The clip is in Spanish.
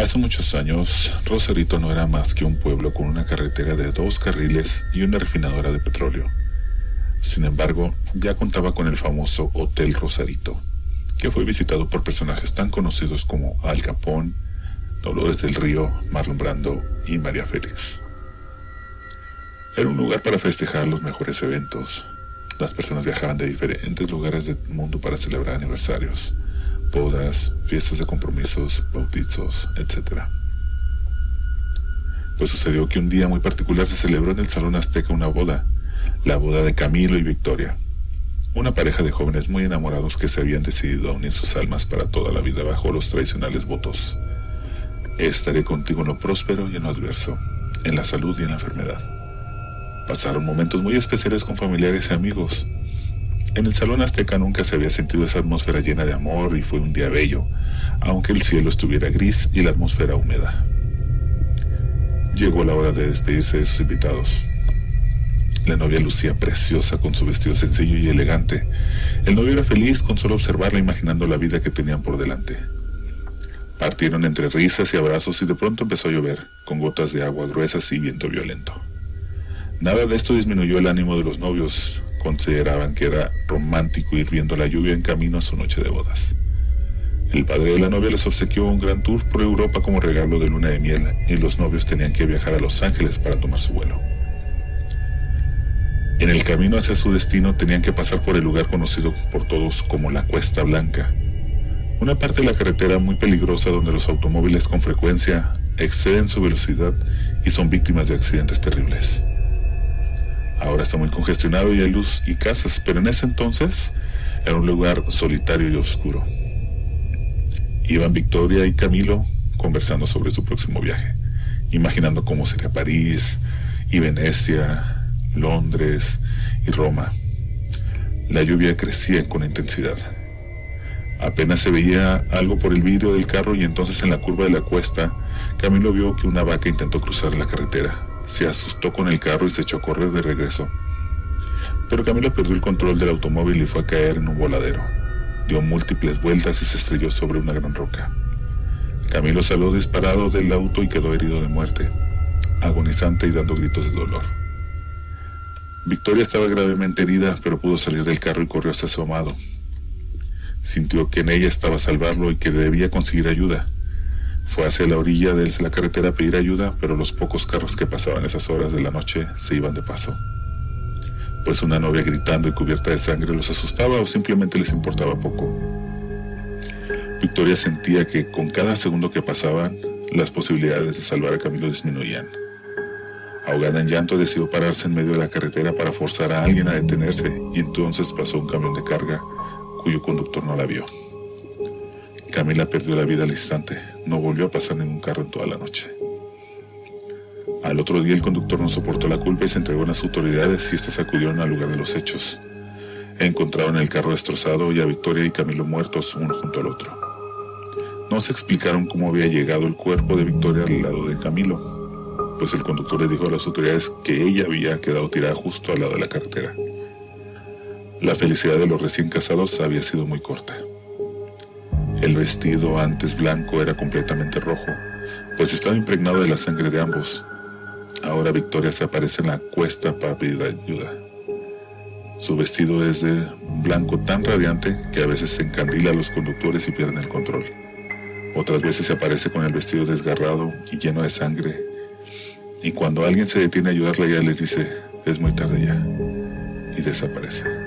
Hace muchos años, Rosarito no era más que un pueblo con una carretera de dos carriles y una refinadora de petróleo. Sin embargo, ya contaba con el famoso Hotel Rosarito, que fue visitado por personajes tan conocidos como Al Capone, Dolores del Río, Marlon Brando y María Félix. Era un lugar para festejar los mejores eventos. Las personas viajaban de diferentes lugares del mundo para celebrar aniversarios, bodas, fiestas de compromisos, bautizos, etc. Pues sucedió que un día muy particular se celebró en el Salón Azteca una boda, la boda de Camilo y Victoria, una pareja de jóvenes muy enamorados que se habían decidido a unir sus almas para toda la vida bajo los tradicionales votos. Estaré contigo en lo próspero y en lo adverso, en la salud y en la enfermedad. Pasaron momentos muy especiales con familiares y amigos. En el Salón Azteca nunca se había sentido esa atmósfera llena de amor y fue un día bello, aunque el cielo estuviera gris y la atmósfera húmeda. Llegó la hora de despedirse de sus invitados. La novia lucía preciosa con su vestido sencillo y elegante. El novio era feliz con solo observarla imaginando la vida que tenían por delante. Partieron entre risas y abrazos y de pronto empezó a llover, con gotas de agua gruesas y viento violento. Nada de esto disminuyó el ánimo de los novios. Consideraban que era romántico ir viendo la lluvia en camino a su noche de bodas. El padre de la novia les obsequió un gran tour por Europa como regalo de luna de miel y los novios tenían que viajar a Los Ángeles para tomar su vuelo. En el camino hacia su destino tenían que pasar por el lugar conocido por todos como la Cuesta Blanca, una parte de la carretera muy peligrosa donde los automóviles con frecuencia exceden su velocidad y son víctimas de accidentes terribles. Ahora está muy congestionado y hay luz y casas, pero en ese entonces era un lugar solitario y oscuro. Iban Victoria y Camilo conversando sobre su próximo viaje, imaginando cómo sería París y Venecia, Londres y Roma. La lluvia crecía con intensidad. Apenas se veía algo por el vidrio del carro y entonces en la curva de la cuesta, Camilo vio que una vaca intentó cruzar la carretera se asustó con el carro y se echó a correr de regreso. Pero Camilo perdió el control del automóvil y fue a caer en un voladero. Dio múltiples vueltas y se estrelló sobre una gran roca. Camilo salió disparado del auto y quedó herido de muerte, agonizante y dando gritos de dolor. Victoria estaba gravemente herida, pero pudo salir del carro y corrió hacia su amado. Sintió que en ella estaba salvarlo y que debía conseguir ayuda. Fue hacia la orilla de la carretera a pedir ayuda, pero los pocos carros que pasaban esas horas de la noche se iban de paso. Pues una novia gritando y cubierta de sangre los asustaba o simplemente les importaba poco. Victoria sentía que con cada segundo que pasaban, las posibilidades de salvar a Camilo disminuían. Ahogada en llanto, decidió pararse en medio de la carretera para forzar a alguien a detenerse y entonces pasó un camión de carga cuyo conductor no la vio. Camila perdió la vida al instante. No volvió a pasar ningún carro en toda la noche. Al otro día el conductor no soportó la culpa y se entregó a las autoridades y éstas acudieron al lugar de los hechos. Encontraron el carro destrozado y a Victoria y Camilo muertos uno junto al otro. No se explicaron cómo había llegado el cuerpo de Victoria al lado de Camilo, pues el conductor le dijo a las autoridades que ella había quedado tirada justo al lado de la carretera. La felicidad de los recién casados había sido muy corta. El vestido antes blanco era completamente rojo, pues estaba impregnado de la sangre de ambos. Ahora Victoria se aparece en la cuesta para pedir ayuda. Su vestido es de blanco tan radiante que a veces se encandila a los conductores y pierden el control. Otras veces se aparece con el vestido desgarrado y lleno de sangre. Y cuando alguien se detiene a ayudarla, ella les dice, es muy tarde ya. Y desaparece.